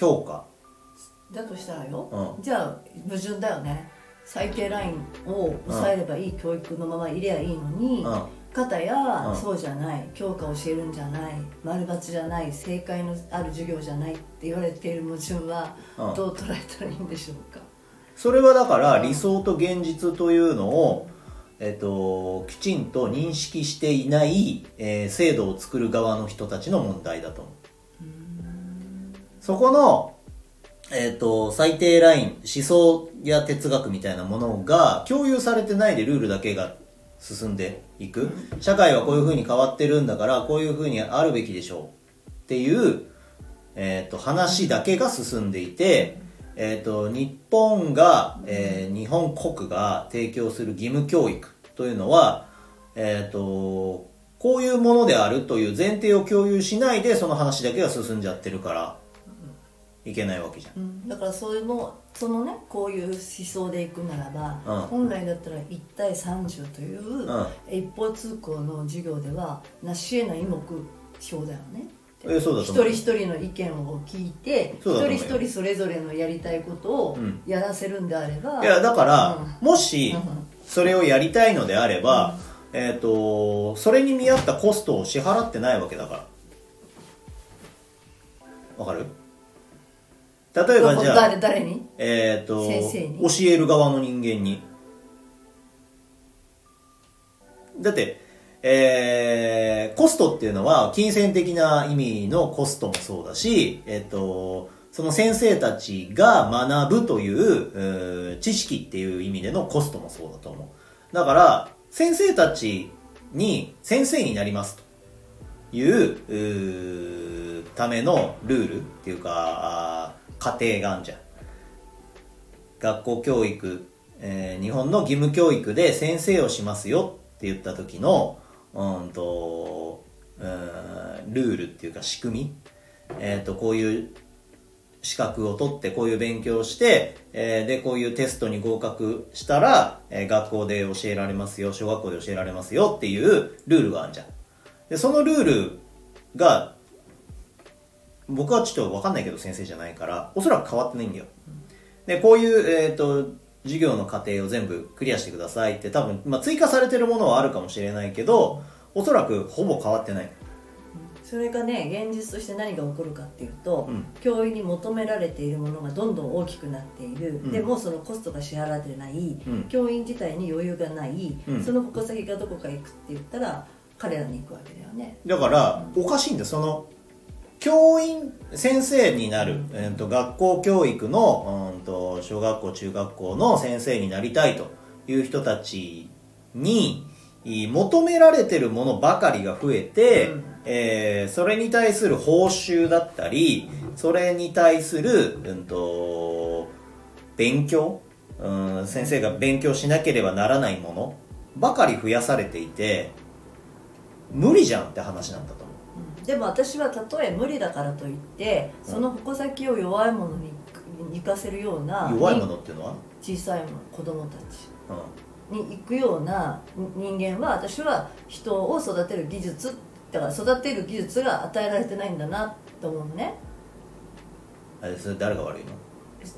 教科だとしたらよ、うじゃあ矛盾だよね。最低ラインを抑えればいい教育のままいりゃいいのに、うん。方や、うん。そうじゃない。教科を教えるんじゃない。丸抜じゃない。正解のある授業じゃないって言われている矛盾はうん。どう捉えたらいいんでしょうか、それはだから理想と現実というのを、えっと、きちんと認識していない、えー制度を作る側の人たちの問題だと思うそこの、えっと、最低ライン思想や哲学みたいなものが共有されてないでルールだけが進んでいく。社会はこういうふうに変わってるんだからこういうふうにあるべきでしょうっていう、えっと話だけが進んでいて、えっと日本が、えー日本国が提供する義務教育というのは、えっとこういうものであるという前提を共有しないでその話だけが進んじゃってるから。いけないわけじゃん。うん。だからそういうのそのねこういう思想でいくならば、うん。本来だったら1対30という、ん。一方通行の授業では成し得ない目標だよね。えそうだ一人一人の意見を聞いて一人一人それぞれのやりたいことをうん。やらせるんであれば、いやだから、うもしそれをやりたいのであれば、えっ、とそれに見合ったコストを支払ってないわけだから。わかる？例えばじゃあ誰誰に？えっ、と先生に？教える側の人間に。だってえーコストっていうのは金銭的な意味のコストもそうだし、えっ、とその先生たちが学ぶという知識っていう意味でのコストもそうだと思う。だから先生たちに先生になりますというためのルールっていうか家庭があんじゃん。学校教育、えー日本の義務教育で先生をしますよって言った時のうんとうんルールっていうか仕組み、えー、とこういう資格を取ってこういう勉強をして、えーでこういうテストに合格したら、えー学校で教えられますよ小学校で教えられますよっていうルールがあるじゃん。でそのルールが僕はちょっと分かんないけど先生じゃないからおそらく変わってないんだよ。でこういう、えー、と授業の過程を全部クリアしてくださいって多分、まあ、追加されてるものはあるかもしれないけどおそらくほぼ変わってない。それがね現実として何が起こるかっていうと、うん。教員に求められているものがどんどん大きくなっている、ん。でもそのコストが支払ってない、うん。教員自体に余裕がない、うん。その矛先がどこか行くって言ったら彼らに行くわけだよね。だからおかしいんだよ。その教員先生になる、えー、と学校教育の、うん、と小学校中学校の先生になりたいという人たちにい求められてるものばかりが増えて、うん。えーそれに対する報酬だったりそれに対する、うん、と勉強、うん、先生が勉強しなければならないものばかり増やされていて無理じゃんって話なんだとでも私はたとえ無理だからといってその矛先を弱い者に行かせるような弱いものっていうのは、小さいもの子供たちうに行くような人間は私は人を育てる技術だから育てる技術が与えられてないんだなと思うのね。ん、あれそれ誰が悪いの？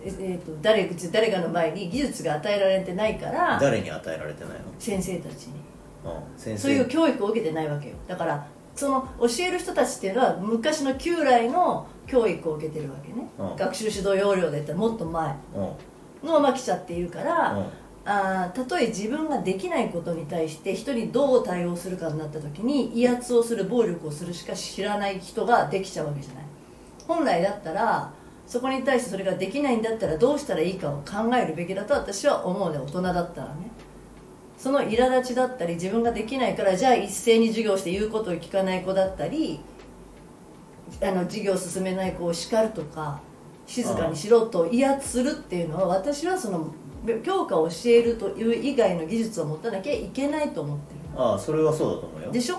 ええーと誰誰かの前に技術が与えられてないから誰に与えられてない先生たちに。の、うん、先生。そういう教育を受けてないわけよ。だからその教える人たちっていうのは昔の旧来の教育を受けてるわけね、うん。学習指導要領で言ったらもっと前うん。のまま来ちゃっているから、うんあーたとえ自分ができないことに対して人にどう対応するかになった時に威圧をする暴力をするしか知らない人ができちゃうわけじゃない。本来だったらそこに対してそれができないんだったらどうしたらいいかを考えるべきだと私は思うね。大人だったらねその苛立ちだったり自分ができないからじゃあ一斉に授業して言うことを聞かない子だったりあの授業を進めない子を叱るとか静かにしろと威圧するっていうのは私はその教科を教えるという以外の技術を持たなきゃいけないと思ってる。ああそれはそうだと思うよ。でしょ？